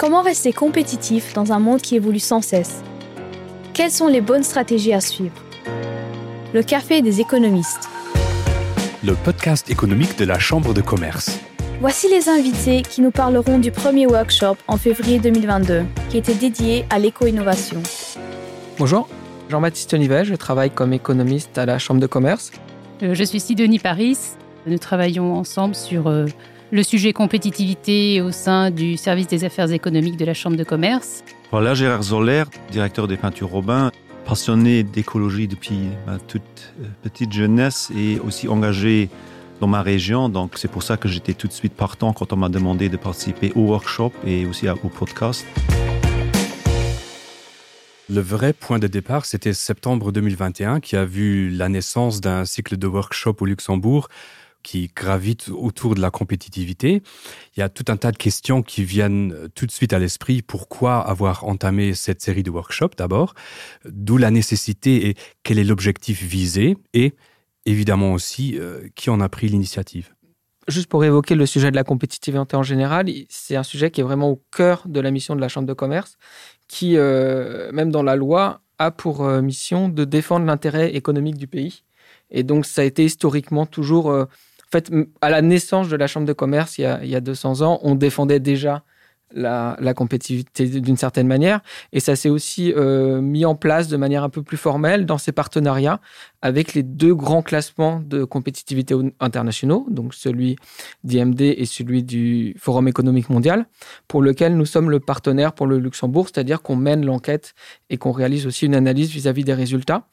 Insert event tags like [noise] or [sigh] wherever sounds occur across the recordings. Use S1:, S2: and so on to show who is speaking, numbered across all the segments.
S1: Comment rester compétitif dans un monde qui évolue sans cesse? Quelles sont les bonnes stratégies à suivre? Le café des économistes.
S2: Le podcast économique de la Chambre de commerce.
S1: Voici les invités qui nous parleront du premier workshop en février 2022, qui était dédié à l'éco-innovation.
S3: Bonjour, Jean-Baptiste Nivet, je travaille comme économiste à la Chambre de commerce.
S4: Euh, je suis Sidonie Paris. Nous travaillons ensemble sur euh, le sujet compétitivité au sein du service des affaires économiques de la Chambre de commerce.
S5: Voilà, Gérard Zoller, directeur des peintures Robin, passionné d'écologie depuis ma toute euh, petite jeunesse et aussi engagé dans ma région. Donc c'est pour ça que j'étais tout de suite partant quand on m'a demandé de participer au workshop et aussi au podcast.
S2: Le vrai point de départ, c'était septembre 2021 qui a vu la naissance d'un cycle de workshop au Luxembourg qui gravite autour de la compétitivité. Il y a tout un tas de questions qui viennent tout de suite à l'esprit. Pourquoi avoir entamé cette série de workshops d'abord? D'où la nécessité et quel est l'objectif visé? Et évidemment aussi, euh, qui en a pris l'initiative?
S3: Juste pour évoquer le sujet de la compétitivité en général, c'est un sujet qui est vraiment au cœur de la mission de la Chambre de commerce qui, euh, même dans la loi, a pour euh, mission de défendre l'intérêt économique du pays. Et donc, ça a été historiquement toujours... Euh, fait, à la naissance de la Chambre de commerce, il y a, il y a 200 ans, on défendait déjà la, compétitivité d'une certaine manière. Et ça s'est aussi euh, mis en place de manière un peu plus formelle dans ces partenariats avec les deux grands classements de compétitivité internationaux, donc celui d'IMD et celui du Forum économique mondial, pour lequel nous sommes le partenaire pour le Luxembourg, c'est-à-dire qu'on mène l'enquête et qu'on réalise aussi une analyse vis-à-vis -vis des résultats.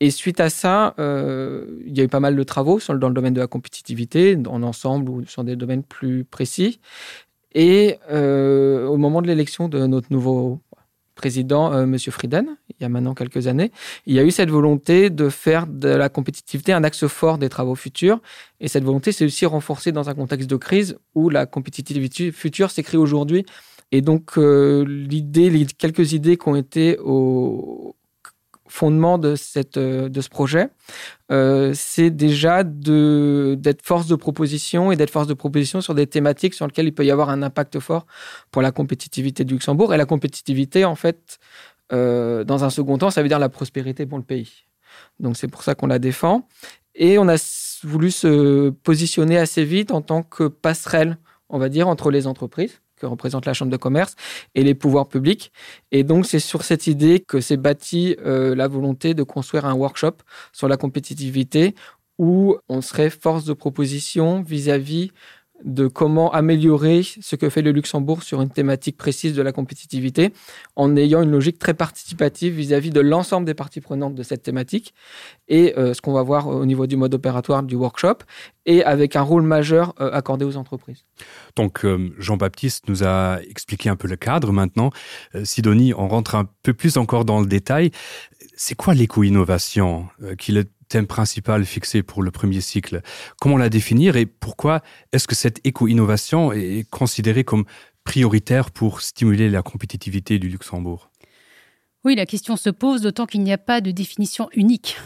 S3: Et suite à ça, euh, il y a eu pas mal de travaux dans le domaine de la compétitivité, en ensemble ou sur des domaines plus précis. Et euh, au moment de l'élection de notre nouveau président, euh, Monsieur Frieden, il y a maintenant quelques années, il y a eu cette volonté de faire de la compétitivité un axe fort des travaux futurs. Et cette volonté s'est aussi renforcée dans un contexte de crise où la compétitivité future s'écrit aujourd'hui. Et donc, euh, l'idée, quelques idées qui ont été au, fondement de, cette, euh, de ce projet, euh, c'est déjà d'être force de proposition et d'être force de proposition sur des thématiques sur lesquelles il peut y avoir un impact fort pour la compétitivité du Luxembourg. Et la compétitivité, en fait, euh, dans un second temps, ça veut dire la prospérité pour le pays. Donc c'est pour ça qu'on la défend. Et on a voulu se positionner assez vite en tant que passerelle, on va dire, entre les entreprises que représente la Chambre de commerce et les pouvoirs publics. Et donc, c'est sur cette idée que s'est bâtie euh, la volonté de construire un workshop sur la compétitivité où on serait force de proposition vis-à-vis de comment améliorer ce que fait le Luxembourg sur une thématique précise de la compétitivité en ayant une logique très participative vis-à-vis de l'ensemble des parties prenantes de cette thématique et euh, ce qu'on va voir au niveau du mode opératoire du workshop et avec un rôle majeur euh, accordé aux entreprises.
S2: Donc euh, Jean-Baptiste nous a expliqué un peu le cadre maintenant. Sidonie, on rentre un peu plus encore dans le détail. C'est quoi l'éco-innovation qui est thème principal fixé pour le premier cycle. Comment la définir et pourquoi est-ce que cette éco-innovation est considérée comme prioritaire pour stimuler la compétitivité du Luxembourg?
S4: Oui, la question se pose d'autant qu'il n'y a pas de définition unique.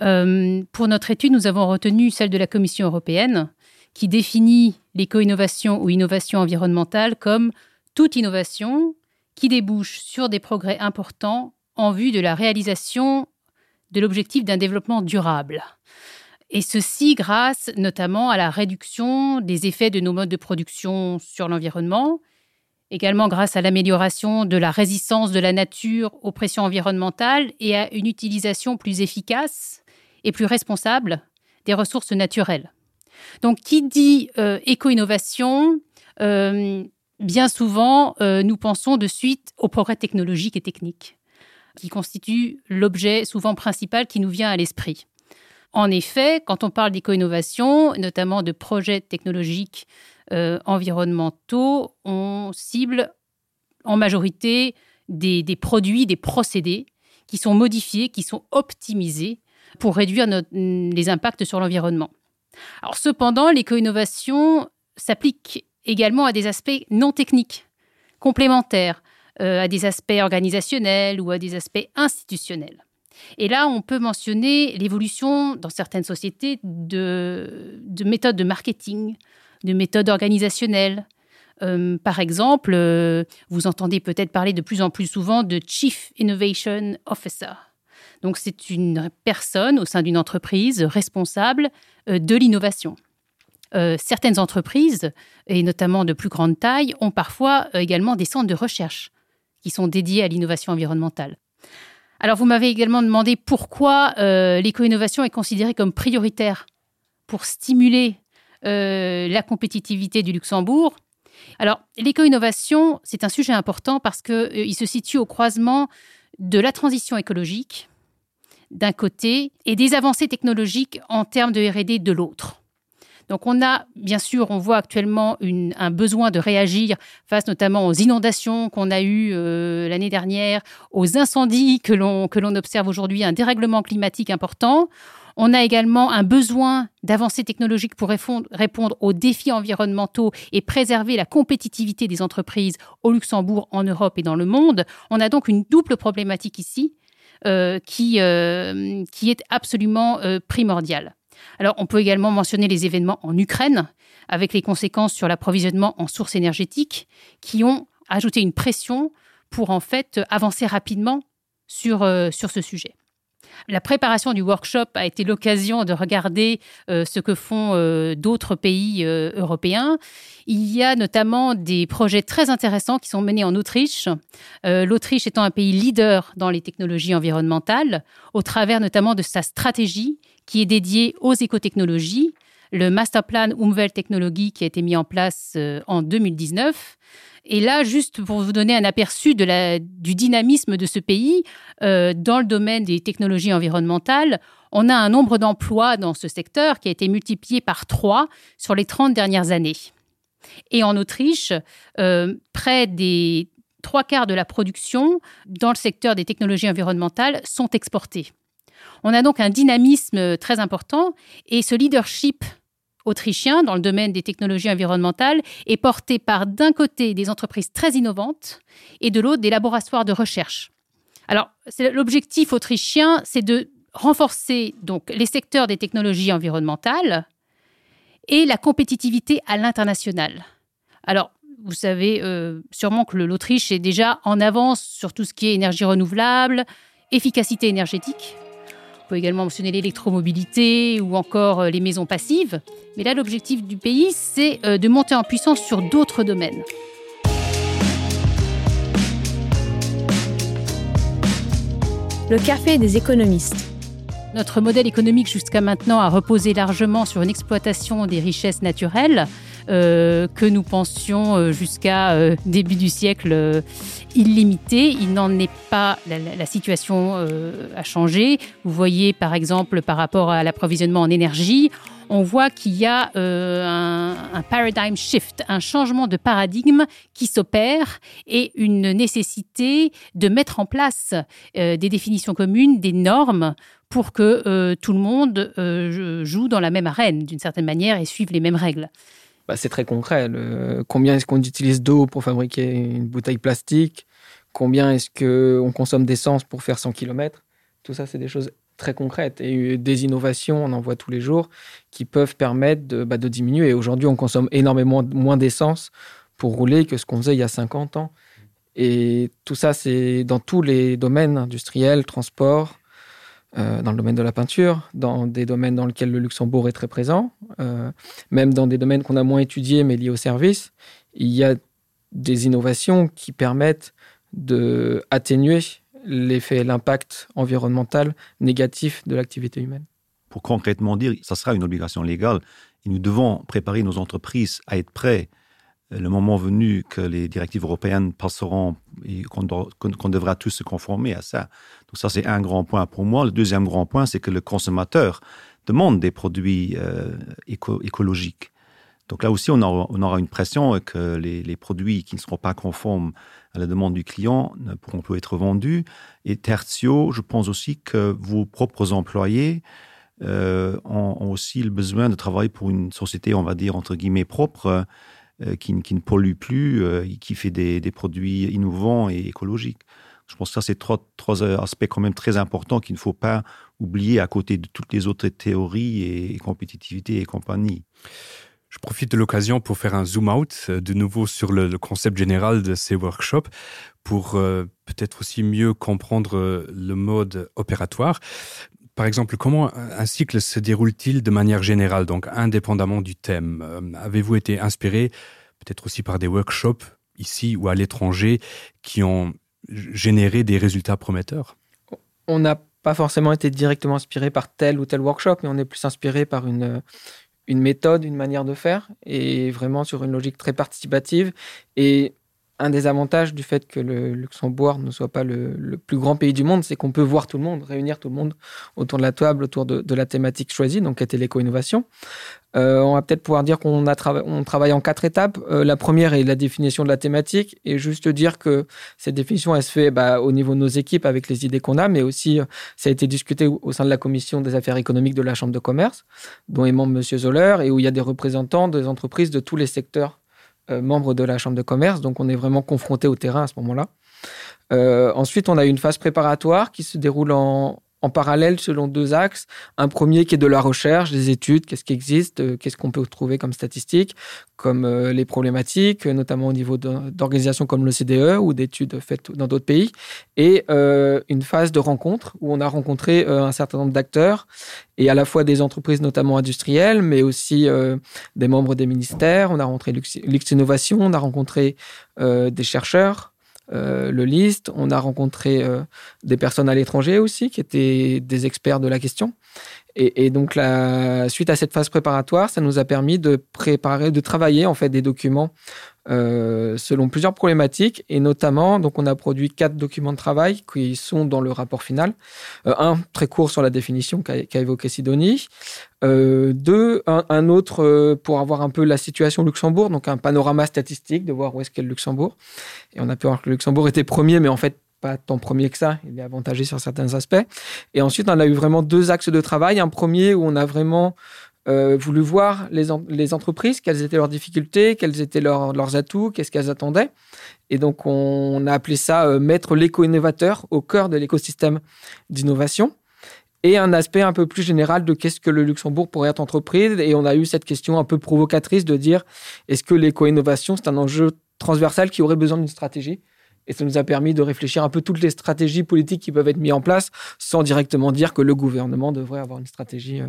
S4: Euh, pour notre étude, nous avons retenu celle de la Commission européenne qui définit l'éco-innovation ou innovation environnementale comme toute innovation qui débouche sur des progrès importants en vue de la réalisation de l'objectif d'un développement durable. Et ceci grâce notamment à la réduction des effets de nos modes de production sur l'environnement, également grâce à l'amélioration de la résistance de la nature aux pressions environnementales et à une utilisation plus efficace et plus responsable des ressources naturelles. Donc, qui dit euh, éco-innovation, euh, bien souvent, euh, nous pensons de suite au progrès technologique et technique qui constitue l'objet souvent principal qui nous vient à l'esprit. En effet, quand on parle d'éco-innovation, notamment de projets technologiques euh, environnementaux, on cible en majorité des, produits, des procédés qui sont modifiés, qui sont optimisés pour réduire les impacts sur l'environnement. Alors cependant, l'éco-innovation s'applique également à des aspects non techniques, complémentaires, à des aspects organisationnels ou à des aspects institutionnels. Et là, on peut mentionner l'évolution dans certaines sociétés de, méthodes de marketing, de méthodes organisationnelles, Euh, par exemple, euh, vous entendez peut-être parler de plus en plus souvent de Chief Innovation Officer. Donc c'est une personne au sein d'une entreprise responsable euh, de l'innovation. certaines entreprises, et notamment de plus grande taille, ont parfois également des centres de recherche qui sont dédiés à l'innovation environnementale. Alors vous m'avez également demandé pourquoi l'éco-innovation est considérée comme prioritaire pour stimuler la compétitivité du Luxembourg alors, l'éco-innovation, c'est un sujet important parce qu'il euh, se situe au croisement de la transition écologique d'un côté et des avancées technologiques en termes de RD de l'autre. Donc on a, bien sûr, on voit actuellement un besoin de réagir face notamment aux inondations qu'on a eues euh, l'année dernière, aux incendies que l'on observe aujourd'hui, un dérèglement climatique important. On a également un besoin d'avancées technologiques pour répondre aux défis environnementaux et préserver la compétitivité des entreprises au Luxembourg, en Europe et dans le monde. On a donc une double problématique ici euh, qui, euh, qui est absolument primordiale. Alors, on peut également mentionner les événements en Ukraine, avec les conséquences sur l'approvisionnement en sources énergétiques, qui ont ajouté une pression pour en fait avancer rapidement sur, sur ce sujet. La préparation du workshop a été l'occasion de regarder euh, ce que font euh, d'autres pays euh, européens. Il y a notamment des projets très intéressants qui sont menés en Autriche, l'Autriche étant un pays leader dans les technologies environnementales, au travers notamment de sa stratégie qui est dédiée aux écotechnologies, le Masterplan Umwelttechnologie qui a été mis en place en 2019 et là, juste pour vous donner un aperçu du dynamisme de ce pays, euh, dans le domaine des technologies environnementales, on a un nombre d'emplois dans ce secteur qui a été multiplié par trois sur les 30 dernières années. Et en Autriche, euh, près des trois quarts de la production dans le secteur des technologies environnementales sont exportés. On a donc un dynamisme très important et ce leadership autrichien dans le domaine des technologies environnementales est porté par d'un côté des entreprises très innovantes et de l'autre des laboratoires de recherche. Alors, l'objectif autrichien, c'est de renforcer donc les secteurs des technologies environnementales et la compétitivité à l'international. Alors, vous savez euh, sûrement que l'Autriche est déjà en avance sur tout ce qui est énergie renouvelable, efficacité énergétique peut également mentionner l'électromobilité ou encore euh, les maisons passives. Mais là, l'objectif du pays, c'est euh, de monter en puissance sur d'autres domaines.
S1: Le café des économistes.
S4: Notre modèle économique jusqu'à maintenant a reposé largement sur une exploitation des richesses naturelles euh, que nous pensions jusqu'à euh, début du siècle illimité. Il n'en est pas, la, situation a changé. Vous voyez par exemple par rapport à l'approvisionnement en énergie, on voit qu'il y a un, un, paradigm shift, un changement de paradigme qui s'opère et une nécessité de mettre en place des définitions communes, des normes pour que tout le monde joue dans la même arène d'une certaine manière et suive les mêmes règles.
S3: Bah, c'est très concret. combien est-ce qu'on utilise d'eau pour fabriquer une bouteille plastique? Combien est-ce qu'on consomme d'essence pour faire 100 km Tout ça, c'est des choses très concrètes. Et des innovations, on en voit tous les jours, qui peuvent permettre de, bah, diminuer. Et aujourd'hui, on consomme énormément moins d'essence pour rouler que ce qu'on faisait il y a 50 ans. Et tout ça, c'est dans tous les domaines industriels, transport, euh, dans le domaine de la peinture, dans des domaines dans lesquels le Luxembourg est très présent, euh, même dans des domaines qu'on a moins étudiés mais liés au service, il y a des innovations qui permettent de atténuer l'effet, l'impact environnemental négatif de l'activité humaine.
S5: Pour concrètement dire, ça sera une obligation légale et nous devons préparer nos entreprises à être prêts le moment venu que les directives européennes passeront et qu'on devra tous se conformer à ça. Donc ça, c'est un grand point pour moi. Le deuxième grand point, c'est que le consommateur demande des produits euh, écologiques. Donc là aussi, on aura, une pression que les, produits qui ne seront pas conformes à la demande du client ne pourront plus être vendus. Et tertio, je pense aussi que vos propres employés euh, ont, aussi le besoin de travailler pour une société, on va dire, entre guillemets, propre, euh, qui, ne pollue plus, euh, qui fait des, produits innovants et écologiques. Je pense que ça, c'est trois, trois aspects quand même très importants qu'il ne faut pas oublier à côté de toutes les autres théories et, compétitivité et compagnie.
S2: Je profite de l'occasion pour faire un zoom out euh, de nouveau sur le, concept général de ces workshops pour euh, peut-être aussi mieux comprendre euh, le mode opératoire. Par exemple, comment un cycle se déroule-t-il de manière générale, donc indépendamment du thème? Euh, Avez-vous été inspiré peut-être aussi par des workshops ici ou à l'étranger qui ont généré des résultats prometteurs?
S3: On n'a pas forcément été directement inspiré par tel ou tel workshop, mais on est plus inspiré par une, méthode, une manière de faire, et vraiment sur une logique très participative. Un des avantages du fait que le Luxembourg ne soit pas le, plus grand pays du monde, c'est qu'on peut voir tout le monde, réunir tout le monde autour de la table, autour de, la thématique choisie, donc qui était l'éco-innovation. Euh, on va peut-être pouvoir dire qu'on travaille en quatre étapes. Euh, la première est la définition de la thématique et juste dire que cette définition elle se fait bah, au niveau de nos équipes avec les idées qu'on a, mais aussi ça a été discuté au sein de la commission des affaires économiques de la Chambre de commerce, dont est membre Monsieur Zoller et où il y a des représentants des entreprises de tous les secteurs euh, membre de la Chambre de commerce, donc on est vraiment confronté au terrain à ce moment-là. Euh, ensuite, on a une phase préparatoire qui se déroule en, en parallèle selon deux axes. Un premier qui est de la recherche, des études, qu'est-ce qui existe, euh, qu'est-ce qu'on peut trouver comme statistiques, comme euh, les problématiques, notamment au niveau d'organisations comme le CDE ou d'études faites dans d'autres pays. Et euh, une phase de rencontre où on a rencontré euh, un certain nombre d'acteurs et à la fois des entreprises notamment industrielles, mais aussi euh, des membres des ministères. On a rencontré Lux, Innovation, on a rencontré euh, des chercheurs, euh, le liste. On a rencontré euh, des personnes à l'étranger aussi qui étaient des experts de la question. Et, donc, suite à cette phase préparatoire, ça nous a permis de préparer, de travailler en fait des documents euh, selon plusieurs problématiques et notamment, donc, on a produit quatre documents de travail qui sont dans le rapport final. Un très court sur la définition qu'a qu évoqué Sidonie. Deux, un, autre pour avoir un peu la situation au Luxembourg, donc un panorama statistique de voir où est-ce qu'est le Luxembourg. Et on a pu voir que le Luxembourg était premier, mais en fait pas tant premier que ça, il est avantagé sur certains aspects. Et ensuite, on a eu vraiment deux axes de travail. Un premier où on a vraiment euh, voulu voir les, en les entreprises, quelles étaient leurs difficultés, quels étaient leurs, leurs atouts, qu'est-ce qu'elles attendaient. Et donc, on a appelé ça euh, mettre l'éco-innovateur au cœur de l'écosystème d'innovation. Et un aspect un peu plus général de qu'est-ce que le Luxembourg pourrait être entreprise. Et on a eu cette question un peu provocatrice de dire est-ce que l'éco-innovation, c'est un enjeu transversal qui aurait besoin d'une stratégie et ça nous a permis de réfléchir un peu toutes les stratégies politiques qui peuvent être mises en place sans directement dire que le gouvernement devrait avoir une stratégie euh,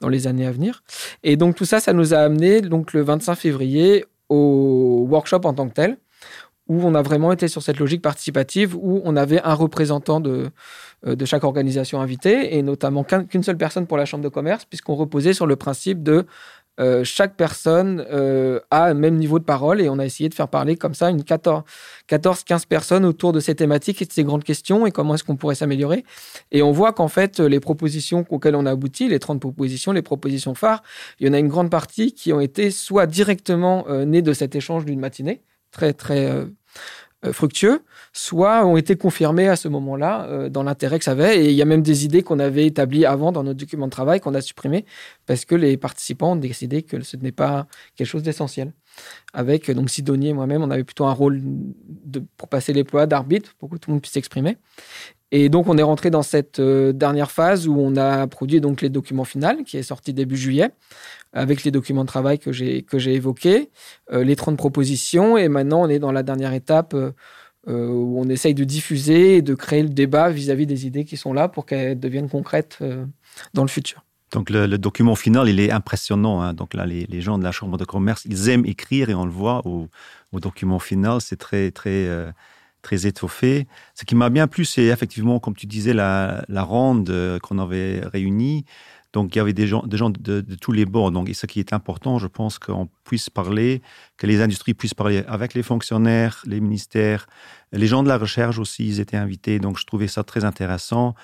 S3: dans les années à venir. Et donc tout ça, ça nous a amené donc le 25 février au workshop en tant que tel, où on a vraiment été sur cette logique participative, où on avait un représentant de, euh, de chaque organisation invitée, et notamment qu'une seule personne pour la Chambre de commerce, puisqu'on reposait sur le principe de euh, chaque personne euh, a un même niveau de parole et on a essayé de faire parler comme ça une 14-15 personnes autour de ces thématiques et de ces grandes questions et comment est-ce qu'on pourrait s'améliorer. Et on voit qu'en fait, les propositions auxquelles on a abouti, les 30 propositions, les propositions phares, il y en a une grande partie qui ont été soit directement euh, nées de cet échange d'une matinée, très très fructueux, soit ont été confirmés à ce moment-là euh, dans l'intérêt que ça avait. Et il y a même des idées qu'on avait établies avant dans notre document de travail qu'on a supprimé parce que les participants ont décidé que ce n'est pas quelque chose d'essentiel. Avec donc Sidonie et moi-même, on avait plutôt un rôle de, pour passer les ploies d'arbitre pour que tout le monde puisse s'exprimer. Et donc, on est rentré dans cette euh, dernière phase où on a produit donc les documents finaux, qui est sorti début juillet, avec les documents de travail que j'ai évoqués, euh, les 30 propositions, et maintenant on est dans la dernière étape où on essaye de diffuser et de créer le débat vis-à-vis -vis des idées qui sont là pour qu'elles deviennent concrètes euh, dans le futur.
S5: Donc le, document final, il est impressionnant. Hein. Donc là, les, gens de la Chambre de commerce, ils aiment écrire et on le voit au, document final, c'est très très euh, très étoffé. Ce qui m'a bien plu, c'est effectivement, comme tu disais, la, ronde euh, qu'on avait réunie. Donc, il y avait des gens, de tous les bords. Donc, et ce qui est important, je pense qu'on puisse parler, que les industries puissent parler avec les fonctionnaires, les ministères, les gens de la recherche aussi, ils étaient invités. Donc, je trouvais ça très intéressant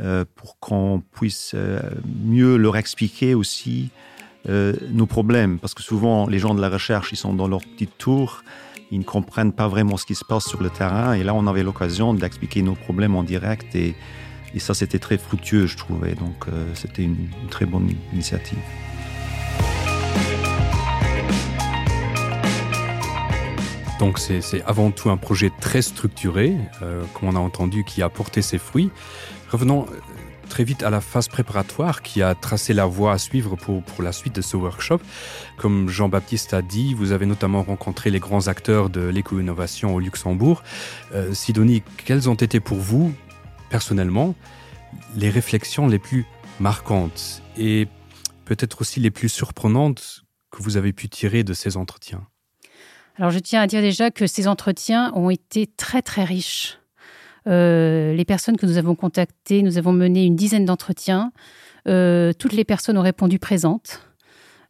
S5: euh, pour qu'on puisse euh, mieux leur expliquer aussi euh, nos problèmes. Parce que souvent, les gens de la recherche, ils sont dans leur petite tour ils ne comprennent pas vraiment ce qui se passe sur le terrain. Et là, on avait l'occasion d'expliquer nos problèmes en direct. Et, et ça, c'était très fructueux, je trouvais. Donc, euh, c'était une, très bonne initiative.
S2: Donc c'est avant tout un projet très structuré, euh, comme on a entendu, qui a porté ses fruits. Revenons euh, très vite à la phase préparatoire qui a tracé la voie à suivre pour, pour la suite de ce workshop. Comme Jean-Baptiste a dit, vous avez notamment rencontré les grands acteurs de l'éco-innovation au Luxembourg. Euh, Sidonie, quelles ont été pour vous, personnellement, les réflexions les plus marquantes et peut-être aussi les plus surprenantes que vous avez pu tirer de ces entretiens
S4: Alors je tiens à dire déjà que ces entretiens ont été très très riches. Euh, les personnes que nous avons contactées, nous avons mené une dizaine d'entretiens. Euh, toutes les personnes ont répondu présentes.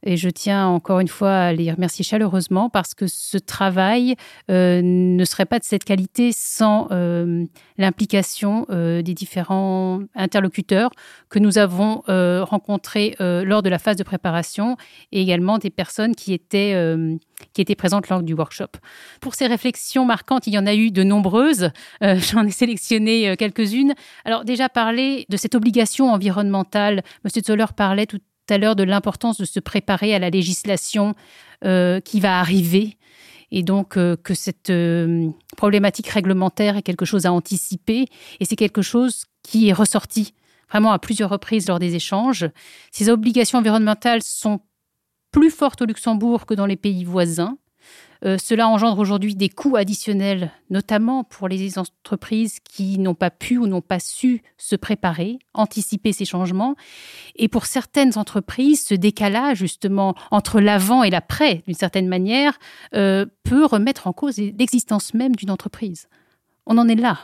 S4: Et je tiens encore une fois à les remercier chaleureusement parce que ce travail euh, ne serait pas de cette qualité sans euh, l'implication euh, des différents interlocuteurs que nous avons rencontrés lors de la phase de préparation et également des personnes qui étaient, qui étaient présentes lors du workshop. Pour ces réflexions marquantes, il y en a eu de nombreuses. [laughs] J'en ai sélectionné quelques-unes. Alors déjà parler de cette obligation environnementale. Monsieur Zoller parlait tout à l'heure de l'importance de se préparer à la législation euh, qui va arriver et donc euh, que cette euh, problématique réglementaire est quelque chose à anticiper et c'est quelque chose qui est ressorti vraiment à plusieurs reprises lors des échanges. Ces obligations environnementales sont plus fortes au Luxembourg que dans les pays voisins. Euh, cela engendre aujourd'hui des coûts additionnels, notamment pour les entreprises qui n'ont pas pu ou n'ont pas su se préparer, anticiper ces changements. Et pour certaines entreprises, ce décalage justement entre l'avant et l'après, d'une certaine manière, euh, peut remettre en cause l'existence même d'une entreprise. On en est là.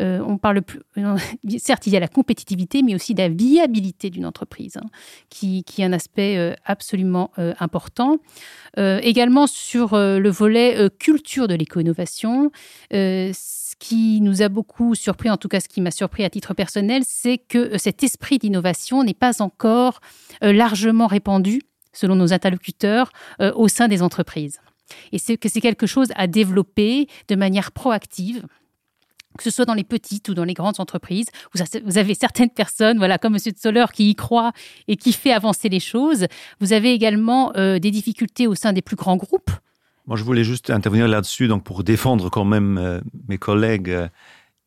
S4: Euh, on parle plus. [laughs] certes, il y a la compétitivité, mais aussi la viabilité d'une entreprise, hein, qui, est un aspect euh, absolument euh, important. Euh, également sur euh, le volet euh, culture de l'éco-innovation, ce qui nous a beaucoup surpris, en tout cas ce qui m'a surpris à titre personnel, c'est que cet esprit d'innovation n'est pas encore largement répandu, selon nos interlocuteurs, au sein des entreprises. Et c'est que c'est quelque chose à développer de manière proactive que ce soit dans les petites ou dans les grandes entreprises. Vous avez certaines personnes, voilà, comme M. Soler, qui y croit et qui fait avancer les choses. Vous avez également euh, des difficultés au sein des plus grands groupes.
S5: Moi, je voulais juste intervenir là-dessus, donc pour défendre quand même euh, mes collègues euh,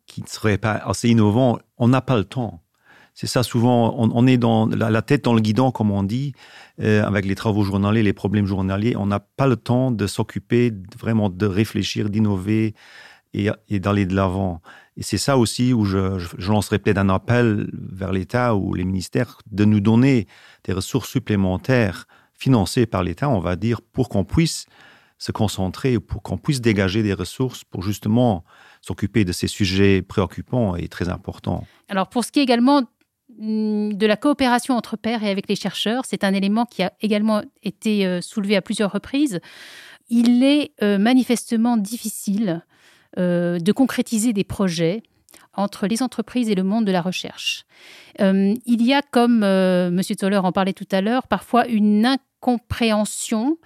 S5: qui ne seraient pas assez innovants. On n'a pas le temps. C'est ça, souvent, on, est dans la, tête dans le guidon, comme on dit, avec les travaux journaliers, les problèmes journaliers. On n'a pas le temps de s'occuper vraiment de réfléchir, d'innover, et, d'aller de l'avant. Et c'est ça aussi où je, je, je lancerai peut-être un appel vers l'État ou les ministères de nous donner des ressources supplémentaires financées par l'État, on va dire, pour qu'on puisse se concentrer, pour qu'on puisse dégager des ressources pour justement s'occuper de ces sujets préoccupants et très importants.
S4: Alors pour ce qui est également mm, de la coopération entre pairs et avec les chercheurs, c'est un élément qui a également été euh, soulevé à plusieurs reprises. Il est euh, manifestement difficile euh, de concrétiser des projets entre les entreprises et le monde de la recherche. Euh, il y a, comme euh, M. Zoller en parlait tout à l'heure, parfois une incompréhension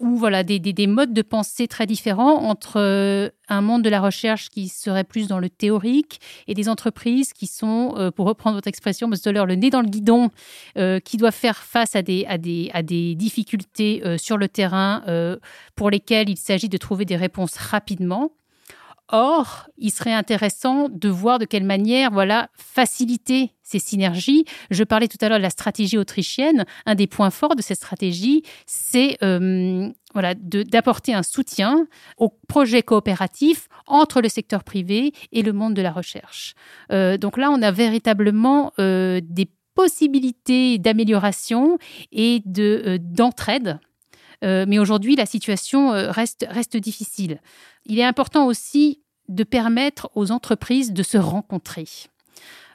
S4: ou voilà des, des, des, modes de pensée très différents entre euh, un monde de la recherche qui serait plus dans le théorique et des entreprises qui sont, euh, pour reprendre votre expression, M. Zoller, le nez dans le guidon, euh, qui doivent faire face à des, à des, à des difficultés sur le terrain pour lesquelles il s'agit de trouver des réponses rapidement. Or, il serait intéressant de voir de quelle manière, voilà, faciliter ces synergies. Je parlais tout à l'heure de la stratégie autrichienne. Un des points forts de cette stratégie, c'est euh, voilà, d'apporter un soutien aux projets coopératifs entre le secteur privé et le monde de la recherche. Euh, donc là, on a véritablement euh, des possibilités d'amélioration et d'entraide. De, euh, mais aujourd'hui, la situation reste, reste difficile. Il est important aussi de permettre aux entreprises de se rencontrer.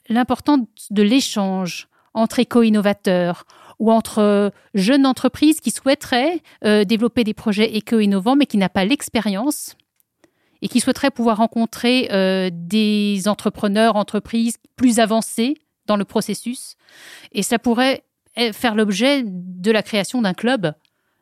S4: L'importance de l'échange entre éco-innovateurs ou entre euh, jeunes entreprises qui souhaiteraient euh, développer des projets éco-innovants mais qui n'ont pas l'expérience et qui souhaiteraient pouvoir rencontrer euh, des entrepreneurs, entreprises plus avancées dans le processus. Et ça pourrait eh, faire l'objet de la création d'un club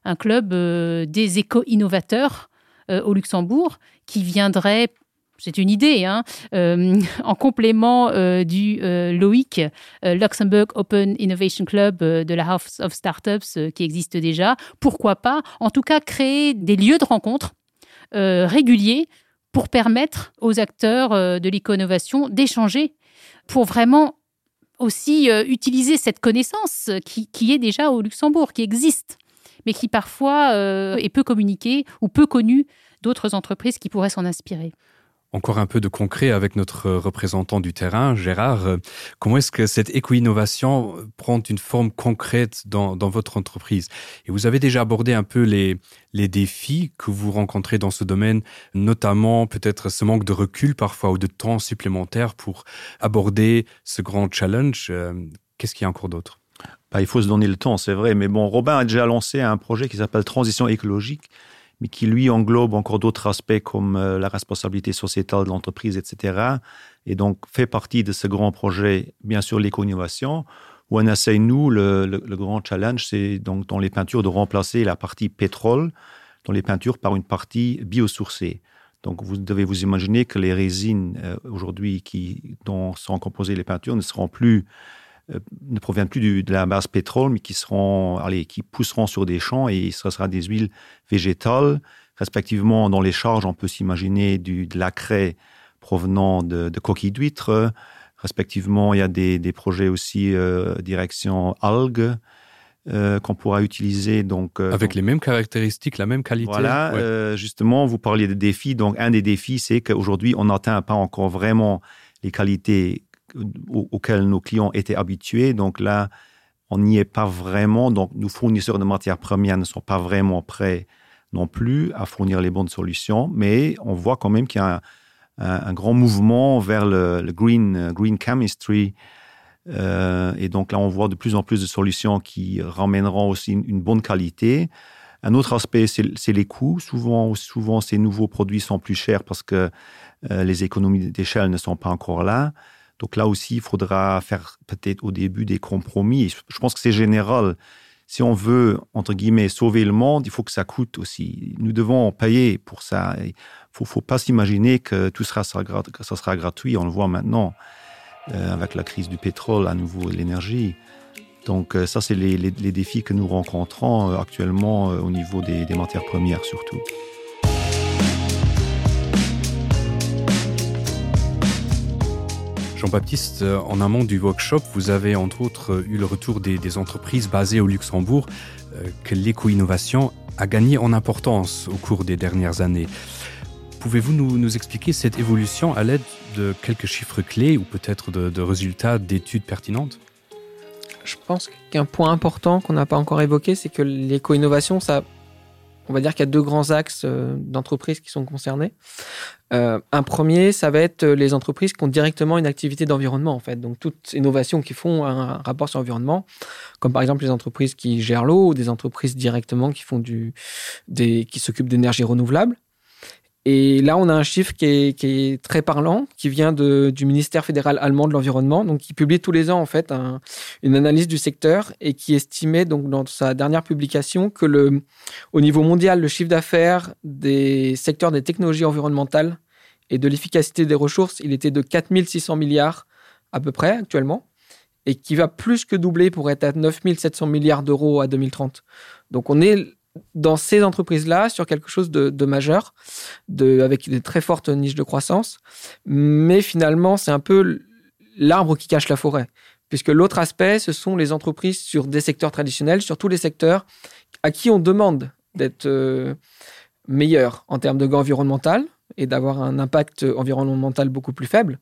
S4: un club des éco-innovateurs au Luxembourg qui viendrait c'est une idée, hein, euh, [laughs] en complément euh, du euh, LOIC, Luxembourg Open Innovation Club de la House of Startups qui existe déjà. Pourquoi pas En tout cas, créer des lieux de rencontre réguliers pour permettre aux acteurs de l'éco-innovation d'échanger, pour vraiment aussi utiliser cette connaissance qui, est déjà au Luxembourg, qui existe, mais qui parfois est peu communiquée ou peu connue d'autres entreprises qui pourraient s'en inspirer
S2: encore un peu de concret avec notre représentant du terrain, Gérard. Comment est-ce que cette éco-innovation prend une forme concrète dans, votre entreprise? Et vous avez déjà abordé un peu les, les défis que vous rencontrez dans ce domaine, notamment peut-être ce manque de recul parfois ou de temps supplémentaire pour aborder ce grand challenge. Euh, qu'est-ce qu'il y a encore d'autre?
S5: Bah, Il faut se donner le temps, c'est vrai. Mais bon, Robin a déjà lancé un projet qui s'appelle Transition écologique mais qui lui englobe encore d'autres aspects comme euh, la responsabilité sociétale de l'entreprise, etc. Et donc fait partie de ce grand projet, bien sûr, l'éco-innovation, où on essaye, nous, le, grand challenge, c'est donc dans les peintures de remplacer la partie pétrole dans les peintures par une partie biosourcée. Donc vous devez vous imaginer que les résines euh, aujourd'hui dont sont composées les peintures ne seront plus ne proviennent plus de la base pétrole, mais qui seront, allez, qui pousseront sur des champs et ce sera des huiles végétales. Respectivement, dans les charges, on peut s'imaginer du, de la craie provenant de, de coquilles d'huîtres. Respectivement, il y a des, des projets aussi euh, direction algues. Euh, qu'on pourra utiliser donc
S2: euh, avec
S5: donc,
S2: les mêmes caractéristiques, la même qualité.
S5: Voilà, ouais. euh, justement, vous parliez de défis. Donc, un des défis, c'est qu'aujourd'hui, on n'atteint pas encore vraiment les qualités auxquels nos clients étaient habitués. Donc là, on n'y est pas vraiment. Donc, nos fournisseurs de matières premières ne sont pas vraiment prêts non plus à fournir les bonnes solutions. Mais on voit quand même qu'il y a un, grand mouvement vers le, green, chemistry. Euh, et donc là, on voit de plus en plus de solutions qui ramèneront aussi une, une bonne qualité. Un autre aspect, c'est les coûts. Souvent, souvent, ces nouveaux produits sont plus chers parce que euh, les économies d'échelle ne sont pas encore là. Donc là aussi, il faudra faire peut-être au début des compromis. Je pense que c'est général. Si on veut, entre guillemets, sauver le monde, il faut que ça coûte aussi. Nous devons payer pour ça. Il ne faut, pas s'imaginer que tout sera, gratuit. On le voit maintenant euh, avec la crise du pétrole, à nouveau l'énergie. Donc euh, ça, c'est les, défis que nous rencontrons euh, actuellement au niveau des matières premières surtout.
S2: Jean-Baptiste, euh, en amont du workshop, vous avez entre autres euh, eu le retour des, entreprises basées au Luxembourg euh, que l'éco-innovation a gagné en importance au cours des dernières années. Pouvez-vous nous, nous expliquer cette évolution à l'aide de quelques chiffres clés ou peut-être de, de résultats d'études pertinentes?
S3: Je pense qu'un point important qu'on n'a pas encore évoqué, c'est que l'éco-innovation, ça on va dire qu'il y a deux grands axes euh, d'entreprises qui sont concernés. Euh, un premier, ça va être les entreprises qui ont directement une activité d'environnement, en fait. Donc, toutes innovations qui font un rapport sur l'environnement, comme par exemple les entreprises qui gèrent l'eau ou des entreprises directement qui font du, des, qui s'occupent d'énergie renouvelable. Et là, on a un chiffre qui est, qui est très parlant, qui vient de, du ministère fédéral allemand de l'environnement, donc qui publie tous les ans en fait un, une analyse du secteur et qui estimait donc dans sa dernière publication que le, au niveau mondial, le chiffre d'affaires des secteurs des technologies environnementales et de l'efficacité des ressources, il était de 4600 milliards à peu près actuellement, et qui va plus que doubler pour être à 9700 milliards d'euros à 2030. Donc on est dans ces entreprises-là sur quelque chose de, majeur, avec des très fortes niches de croissance. Mais finalement, c'est un peu l'arbre qui cache la forêt. Puisque l'autre aspect, ce sont les entreprises sur des secteurs traditionnels, sur tous les secteurs à qui on demande d'être euh, meilleur en termes de gain environnemental et d'avoir un impact environnemental beaucoup plus faible.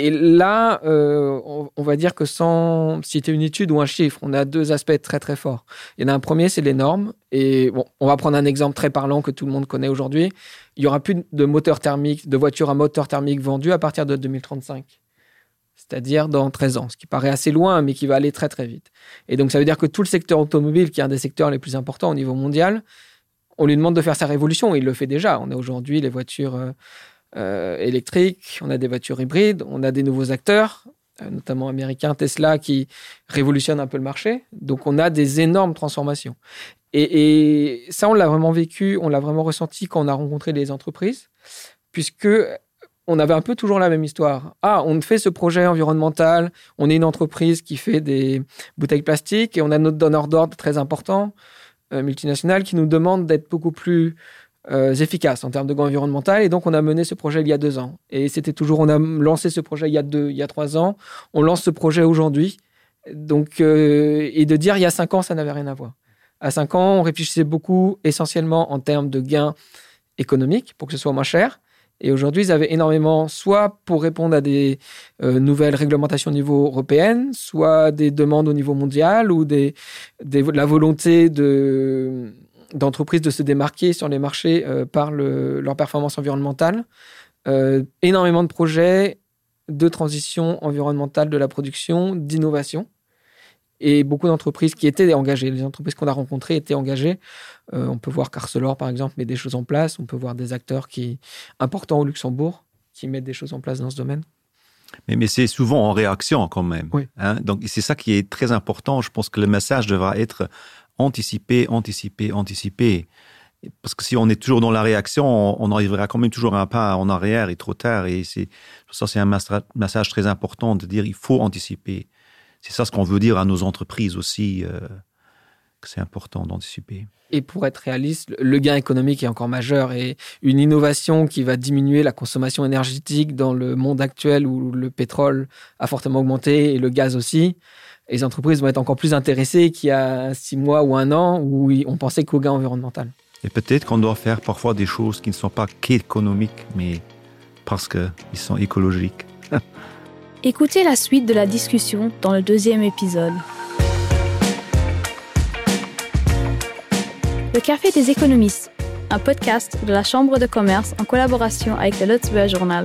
S3: Et là, euh, on, va dire que sans citer une étude ou un chiffre, on a deux aspects très très forts. Il y en a un premier, c'est les normes. Et bon, on va prendre un exemple très parlant que tout le monde connaît aujourd'hui. Il y aura plus de moteurs thermiques, de voitures à moteur thermique vendues à partir de 2035. C'est-à-dire dans 13 ans, ce qui paraît assez loin, mais qui va aller très très vite. Et donc ça veut dire que tout le secteur automobile, qui est un des secteurs les plus importants au niveau mondial, on lui demande de faire sa révolution. Il le fait déjà. On a aujourd'hui les voitures euh, électriques, on a des voitures hybrides, on a des nouveaux acteurs, euh, notamment américains, Tesla, qui révolutionne un peu le marché. Donc on a des énormes transformations. Et, et ça, on l'a vraiment vécu, on l'a vraiment ressenti quand on a rencontré des entreprises, puisque on avait un peu toujours la même histoire. Ah, on fait ce projet environnemental, on est une entreprise qui fait des bouteilles plastiques et on a notre donneur d'ordre très important, euh, multinational, qui nous demande d'être beaucoup plus euh, efficaces en termes de gain environnemental. Et donc, on a mené ce projet il y a deux ans. Et c'était toujours, on a lancé ce projet il y a deux, il y a trois ans. On lance ce projet aujourd'hui. Donc, euh, et de dire il y a cinq ans, ça n'avait rien à voir. À cinq ans, on réfléchissait beaucoup essentiellement en termes de gains économiques pour que ce soit moins cher. Et aujourd'hui, ils avaient énormément, soit pour répondre à des euh, nouvelles réglementations au niveau européen, soit des demandes au niveau mondial ou des, des la volonté de, d'entreprises de se démarquer sur les marchés euh, par le, leur performance environnementale. Euh, énormément de projets de transition environnementale de la production, d'innovation et beaucoup d'entreprises qui étaient engagées. Les entreprises qu'on a rencontrées étaient engagées. Euh, on peut voir qu'Arcelor, par exemple, met des choses en place. On peut voir des acteurs qui importants au Luxembourg qui mettent des choses en place dans ce domaine.
S5: Mais, mais c'est souvent en réaction quand même.
S3: Oui.
S5: Hein? Donc c'est ça qui est très important. Je pense que le message devra être anticipé, anticipé, anticipé. Parce que si on est toujours dans la réaction, on, on arrivera quand même toujours un pas en arrière et trop tard. Et c'est ça, c'est un message très important de dire il faut anticiper c'est ça ce qu'on veut dire à nos entreprises aussi, euh, que c'est important d'anticiper.
S3: Et pour être réaliste, le gain économique est encore majeur et une innovation qui va diminuer la consommation énergétique dans le monde actuel où le pétrole a fortement augmenté et le gaz aussi. Les entreprises vont être encore plus intéressées qu'il y a six mois ou un an où on pensait qu'au gain environnemental.
S5: Et peut-être qu'on doit faire parfois des choses qui ne sont pas qu'économiques, mais parce qu'ils sont écologiques. [laughs]
S1: Écoutez la suite de la discussion dans le deuxième épisode. Le Café des économistes, un podcast de la Chambre de commerce en collaboration avec le Lutzberg Journal.